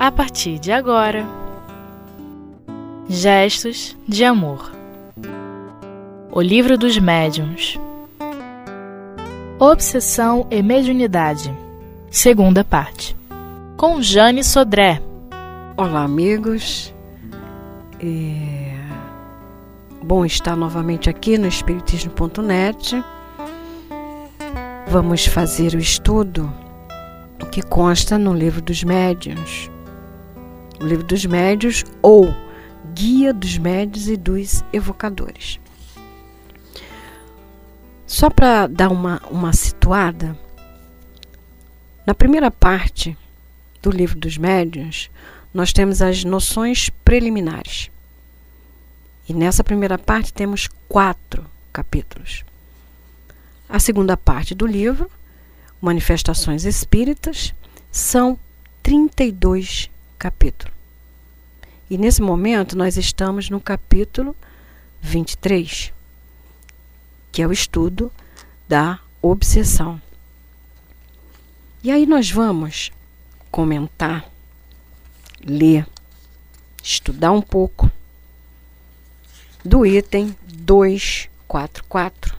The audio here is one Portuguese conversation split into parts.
a partir de agora. Gestos de Amor O Livro dos Médiuns Obsessão e Mediunidade Segunda parte Com Jane Sodré Olá, amigos. É bom estar novamente aqui no Espiritismo.net. Vamos fazer o estudo que consta no Livro dos Médiuns. O Livro dos Médiuns ou Guia dos Médios e dos Evocadores. Só para dar uma, uma situada, na primeira parte do Livro dos Médiuns, nós temos as noções preliminares. E nessa primeira parte temos quatro capítulos. A segunda parte do livro, Manifestações Espíritas, são 32 capítulos. E nesse momento nós estamos no capítulo 23, que é o estudo da obsessão. E aí nós vamos comentar, ler, estudar um pouco do item 244.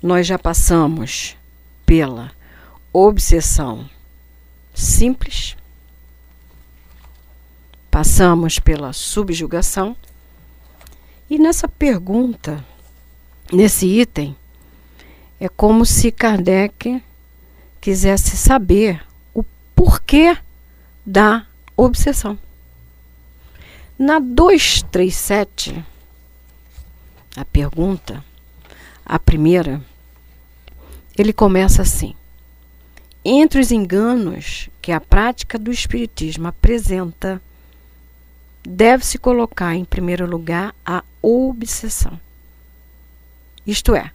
Nós já passamos pela obsessão simples, passamos pela subjugação, e nessa pergunta, nesse item, é como se Kardec quisesse saber o porquê da obsessão. Na 237, a pergunta, a primeira, ele começa assim: Entre os enganos que a prática do Espiritismo apresenta, deve-se colocar em primeiro lugar a obsessão. Isto é,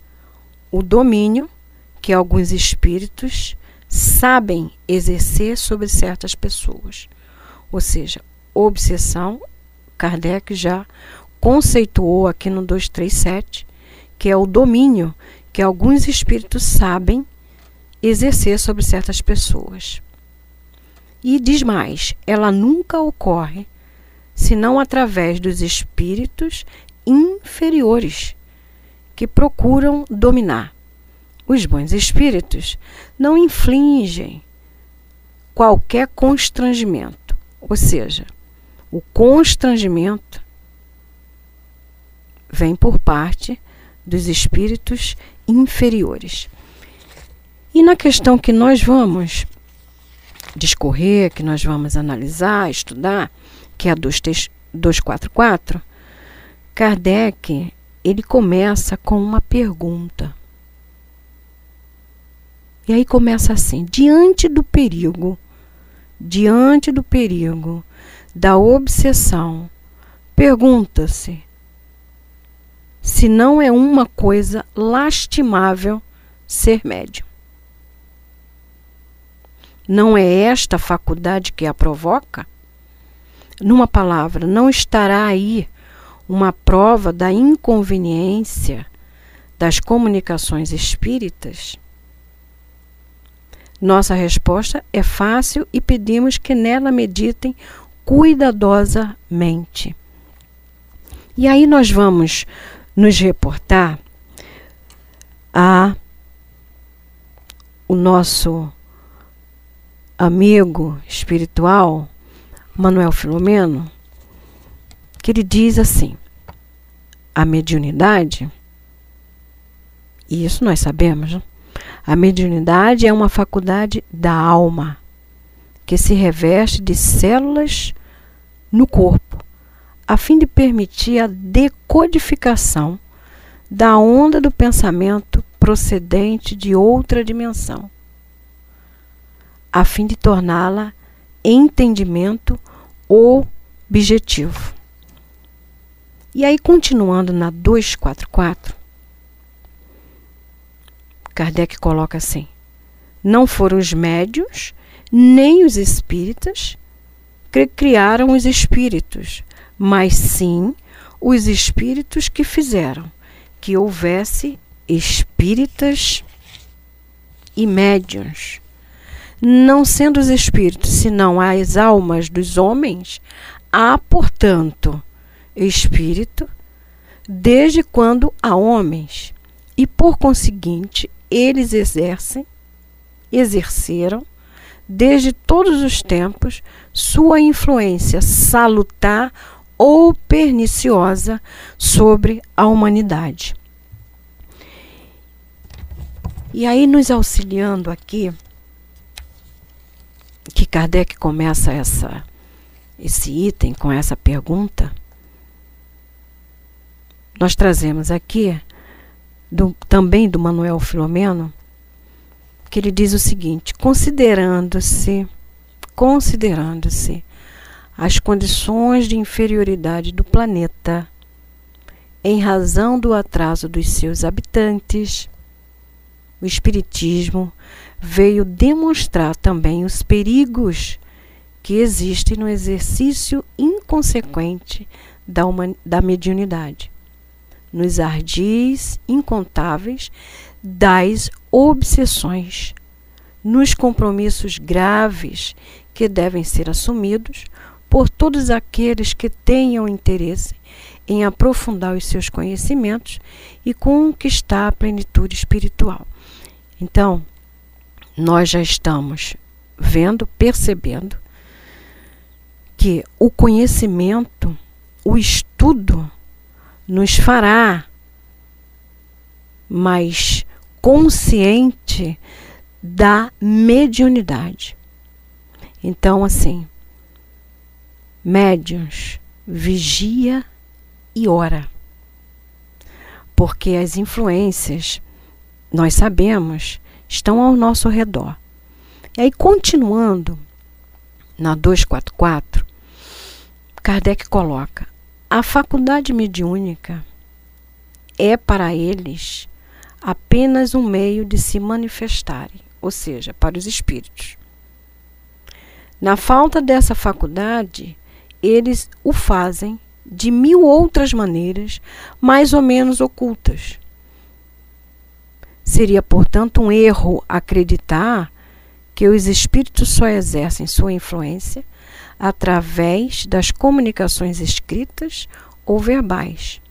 o domínio que alguns espíritos sabem exercer sobre certas pessoas. Ou seja, obsessão Kardec já conceituou aqui no 237, que é o domínio que alguns espíritos sabem exercer sobre certas pessoas. E diz mais: ela nunca ocorre senão através dos espíritos inferiores que procuram dominar. Os bons espíritos não infligem qualquer constrangimento, ou seja, o constrangimento vem por parte dos espíritos inferiores. E na questão que nós vamos discorrer, que nós vamos analisar, estudar, que é a 244, Kardec, ele começa com uma pergunta. E aí começa assim: diante do perigo, diante do perigo da obsessão, pergunta-se se não é uma coisa lastimável ser médium. Não é esta faculdade que a provoca? Numa palavra, não estará aí uma prova da inconveniência das comunicações espíritas? Nossa resposta é fácil e pedimos que nela meditem cuidadosamente. E aí nós vamos nos reportar a o nosso amigo espiritual, Manuel Filomeno, que ele diz assim: a mediunidade, e isso nós sabemos, né? a mediunidade é uma faculdade da alma que se reveste de células no corpo, a fim de permitir a decodificação da onda do pensamento procedente de outra dimensão, a fim de torná-la entendimento objetivo. E aí, continuando na 244, Kardec coloca assim: não foram os médios nem os espíritas que criaram os espíritos, mas sim os espíritos que fizeram que houvesse espíritas e médiuns. Não sendo os espíritos, senão as almas dos homens, há, portanto, espírito desde quando há homens, e por conseguinte, eles exercem, exerceram, desde todos os tempos, sua influência salutar ou perniciosa sobre a humanidade. E aí, nos auxiliando aqui, que Kardec começa essa, esse item com essa pergunta, nós trazemos aqui, do, também do Manuel Filomeno, que ele diz o seguinte: considerando-se, considerando-se as condições de inferioridade do planeta, em razão do atraso dos seus habitantes, o Espiritismo veio demonstrar também os perigos que existem no exercício inconsequente da, da mediunidade, nos ardis incontáveis das obsessões, nos compromissos graves que devem ser assumidos por todos aqueles que tenham interesse em aprofundar os seus conhecimentos e conquistar a plenitude espiritual. Então, nós já estamos vendo, percebendo que o conhecimento, o estudo, nos fará mais consciente da mediunidade. Então, assim, médiuns, vigia e ora. Porque as influências nós sabemos, estão ao nosso redor. E aí, continuando na 244, Kardec coloca: a faculdade mediúnica é para eles apenas um meio de se manifestarem, ou seja, para os espíritos. Na falta dessa faculdade, eles o fazem de mil outras maneiras, mais ou menos ocultas Seria, portanto, um erro acreditar que os espíritos só exercem sua influência através das comunicações escritas ou verbais.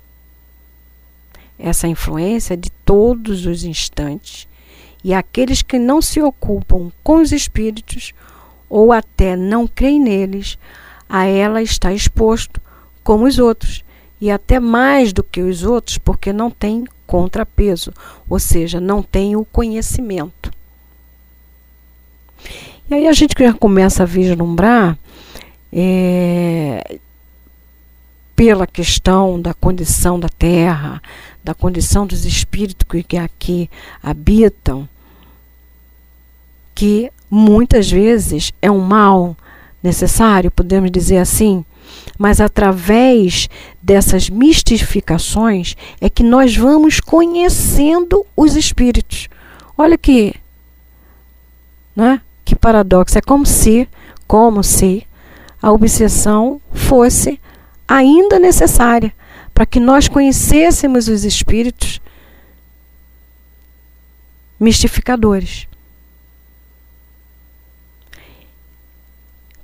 Essa influência é de todos os instantes e aqueles que não se ocupam com os espíritos ou até não creem neles, a ela está exposto como os outros, e até mais do que os outros, porque não tem contrapeso, ou seja, não tem o conhecimento. E aí a gente já começa a vislumbrar é, pela questão da condição da terra, da condição dos espíritos que aqui habitam, que muitas vezes é um mal necessário, podemos dizer assim, mas através dessas mistificações é que nós vamos conhecendo os espíritos. Olha que, né? Que paradoxo, é como se, como se a obsessão fosse ainda necessária para que nós conhecêssemos os espíritos mistificadores.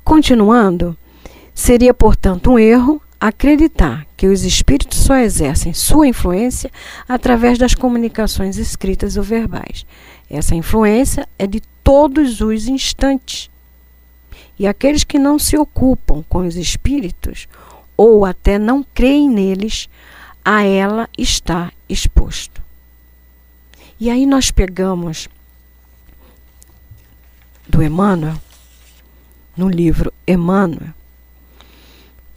Continuando, Seria, portanto, um erro acreditar que os espíritos só exercem sua influência através das comunicações escritas ou verbais. Essa influência é de todos os instantes. E aqueles que não se ocupam com os espíritos ou até não creem neles, a ela está exposto. E aí nós pegamos do Emmanuel, no livro Emmanuel,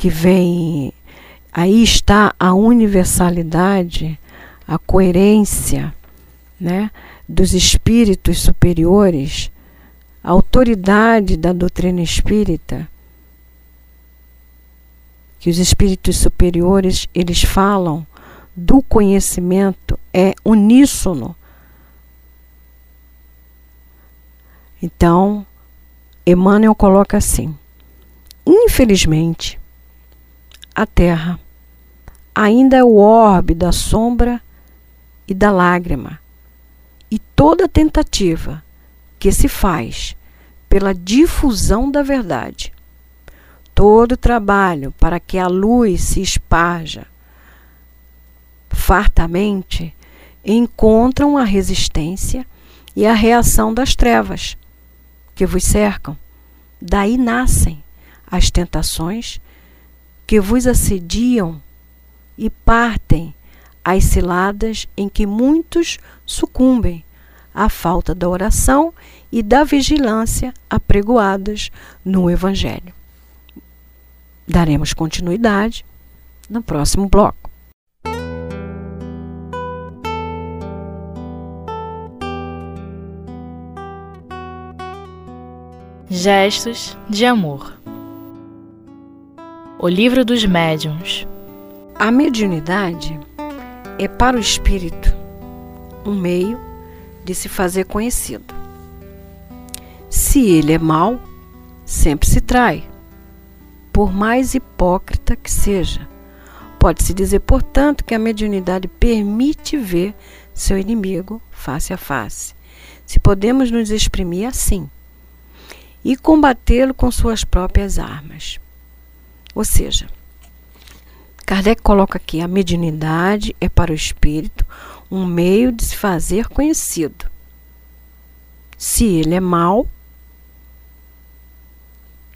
que vem. Aí está a universalidade, a coerência né, dos espíritos superiores, a autoridade da doutrina espírita, que os espíritos superiores eles falam do conhecimento é uníssono. Então, Emmanuel coloca assim: infelizmente, a terra. Ainda é o orbe da sombra e da lágrima. E toda tentativa que se faz pela difusão da verdade. Todo trabalho para que a luz se esparja fartamente encontram a resistência e a reação das trevas que vos cercam. Daí nascem as tentações que vos assediam e partem as ciladas em que muitos sucumbem à falta da oração e da vigilância apregoadas no Evangelho. Daremos continuidade no próximo bloco. Gestos de amor. O livro dos médiuns. A mediunidade é para o espírito um meio de se fazer conhecido. Se ele é mau, sempre se trai, por mais hipócrita que seja. Pode-se dizer, portanto, que a mediunidade permite ver seu inimigo face a face. Se podemos nos exprimir assim e combatê-lo com suas próprias armas. Ou seja, Kardec coloca aqui: a mediunidade é para o espírito um meio de se fazer conhecido. Se ele é mau,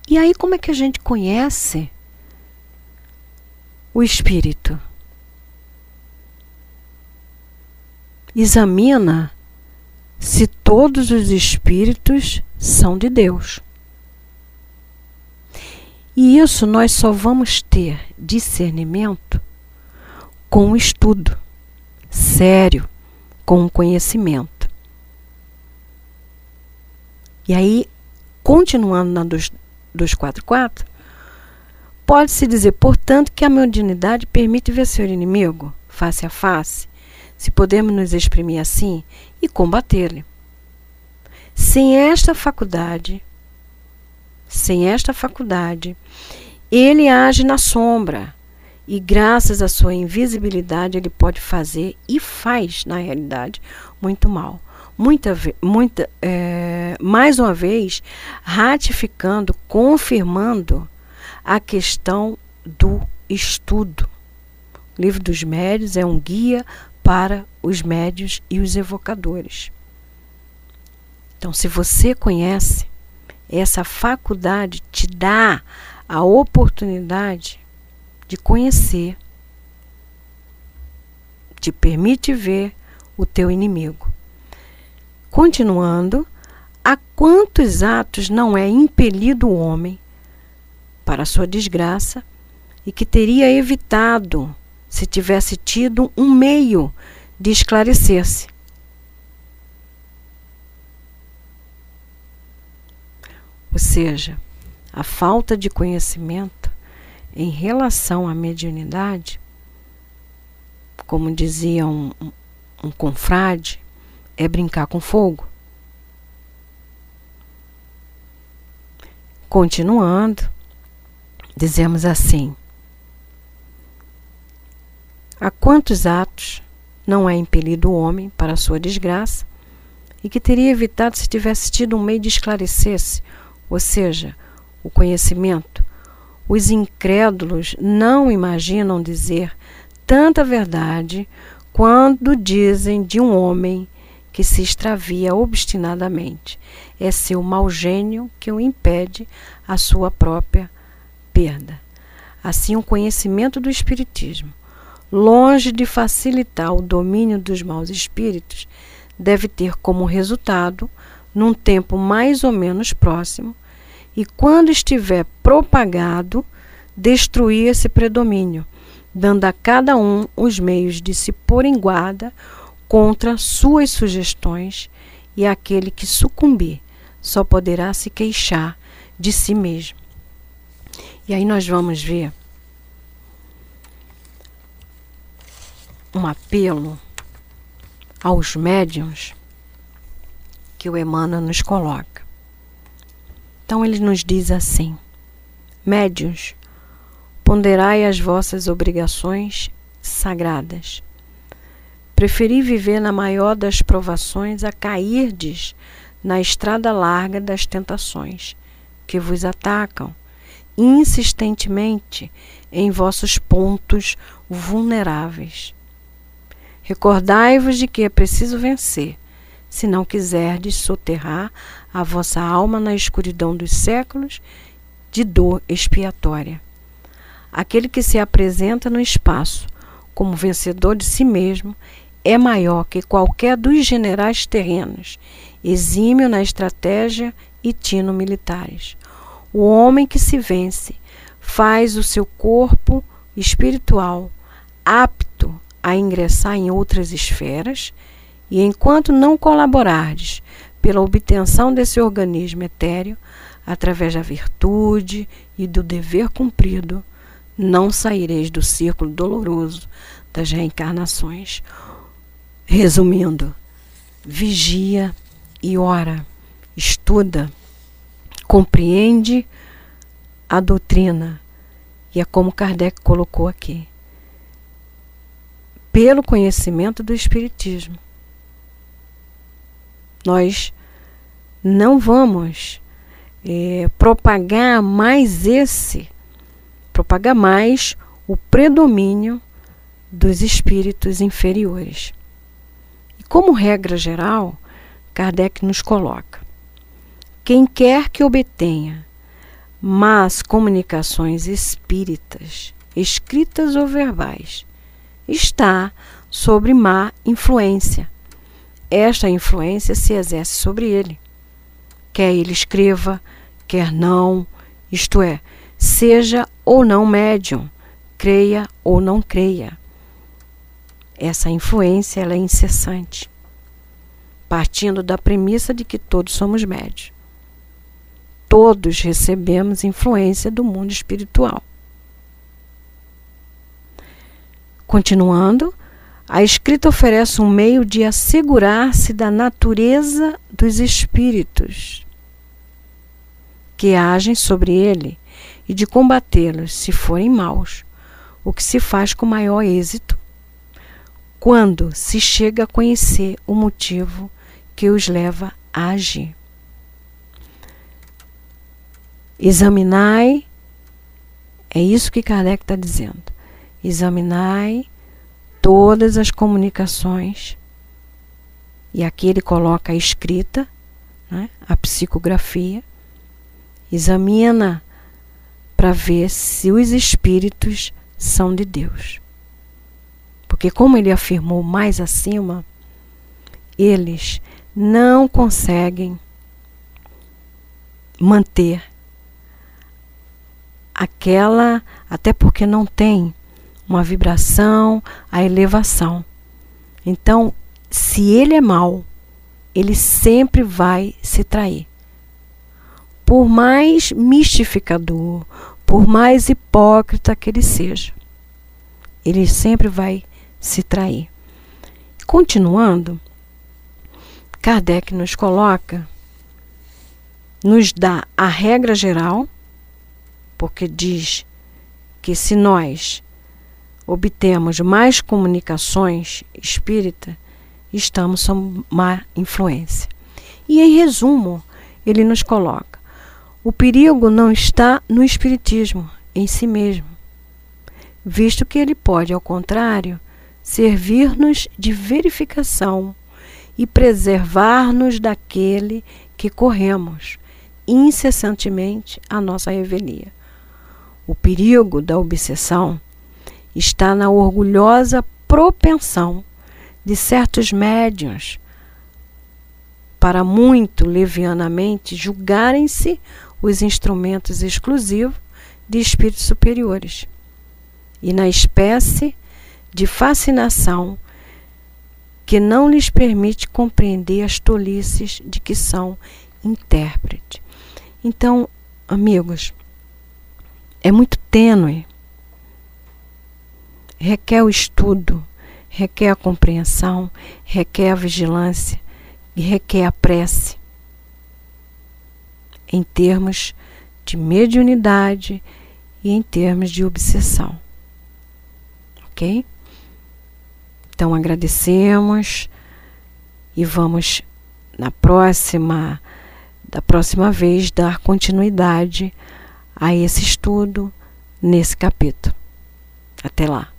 e aí como é que a gente conhece o espírito? Examina se todos os espíritos são de Deus. E isso nós só vamos ter discernimento com o estudo sério, com o conhecimento. E aí, continuando na dos, dos 4.4, pode-se dizer, portanto, que a mediunidade permite ver seu inimigo face a face, se podemos nos exprimir assim, e combatê-lo. Sem esta faculdade, sem esta faculdade, ele age na sombra e, graças à sua invisibilidade, ele pode fazer e faz, na realidade, muito mal. Muita, muita, é, mais uma vez, ratificando, confirmando a questão do estudo. O livro dos médios é um guia para os médios e os evocadores. Então, se você conhece, essa faculdade te dá a oportunidade de conhecer, te permite ver o teu inimigo. Continuando, a quantos atos não é impelido o homem para sua desgraça e que teria evitado se tivesse tido um meio de esclarecer-se? Ou seja, a falta de conhecimento em relação à mediunidade, como dizia um, um, confrade, é brincar com fogo. Continuando, dizemos assim: A quantos atos não é impelido o homem para sua desgraça e que teria evitado se tivesse tido um meio de esclarecer-se ou seja, o conhecimento, os incrédulos não imaginam dizer tanta verdade quando dizem de um homem que se extravia obstinadamente. É seu mau gênio que o impede a sua própria perda. Assim, o conhecimento do Espiritismo, longe de facilitar o domínio dos maus espíritos, deve ter como resultado, num tempo mais ou menos próximo, e quando estiver propagado, destruir esse predomínio, dando a cada um os meios de se pôr em guarda contra suas sugestões, e aquele que sucumbir só poderá se queixar de si mesmo. E aí nós vamos ver um apelo aos médiums que o Emmanuel nos coloca. Então ele nos diz assim: Médios, ponderai as vossas obrigações sagradas. Preferi viver na maior das provações a cairdes na estrada larga das tentações que vos atacam insistentemente em vossos pontos vulneráveis. Recordai-vos de que é preciso vencer, se não quiserdes soterrar a vossa alma na escuridão dos séculos de dor expiatória. Aquele que se apresenta no espaço como vencedor de si mesmo é maior que qualquer dos generais terrenos, exímio na estratégia e tino militares. O homem que se vence faz o seu corpo espiritual apto a ingressar em outras esferas, e enquanto não colaborardes pela obtenção desse organismo etéreo, através da virtude e do dever cumprido, não saireis do círculo doloroso das reencarnações. Resumindo, vigia e ora, estuda, compreende a doutrina. E é como Kardec colocou aqui. Pelo conhecimento do Espiritismo. Nós não vamos é, propagar mais esse, propagar mais o predomínio dos espíritos inferiores. E como regra geral, Kardec nos coloca: quem quer que obtenha mas comunicações espíritas, escritas ou verbais, está sobre má influência. Esta influência se exerce sobre ele. Quer ele escreva, quer não, isto é, seja ou não médium, creia ou não creia. Essa influência ela é incessante, partindo da premissa de que todos somos médios todos recebemos influência do mundo espiritual. Continuando, a escrita oferece um meio de assegurar-se da natureza dos espíritos que agem sobre ele e de combatê-los se forem maus, o que se faz com maior êxito quando se chega a conhecer o motivo que os leva a agir. Examinai, é isso que Kardec está dizendo. Examinai todas as comunicações, e aqui ele coloca a escrita, né, a psicografia, examina para ver se os espíritos são de Deus. Porque, como ele afirmou mais acima, eles não conseguem manter aquela, até porque não tem uma vibração, a elevação. Então, se ele é mau, ele sempre vai se trair. Por mais mistificador, por mais hipócrita que ele seja, ele sempre vai se trair. Continuando, Kardec nos coloca, nos dá a regra geral porque diz que se nós obtemos mais comunicações espírita, estamos sob má influência. E em resumo, ele nos coloca: o perigo não está no espiritismo em si mesmo, visto que ele pode, ao contrário, servir-nos de verificação e preservar-nos daquele que corremos incessantemente a nossa revelia. O perigo da obsessão está na orgulhosa propensão de certos médiuns para muito levianamente julgarem-se os instrumentos exclusivos de espíritos superiores e na espécie de fascinação que não lhes permite compreender as tolices de que são intérprete. Então, amigos, é muito tênue. Requer o estudo, requer a compreensão, requer a vigilância e requer a prece. Em termos de mediunidade e em termos de obsessão. Ok? Então agradecemos e vamos na próxima da próxima vez dar continuidade a esse estudo nesse capítulo. Até lá.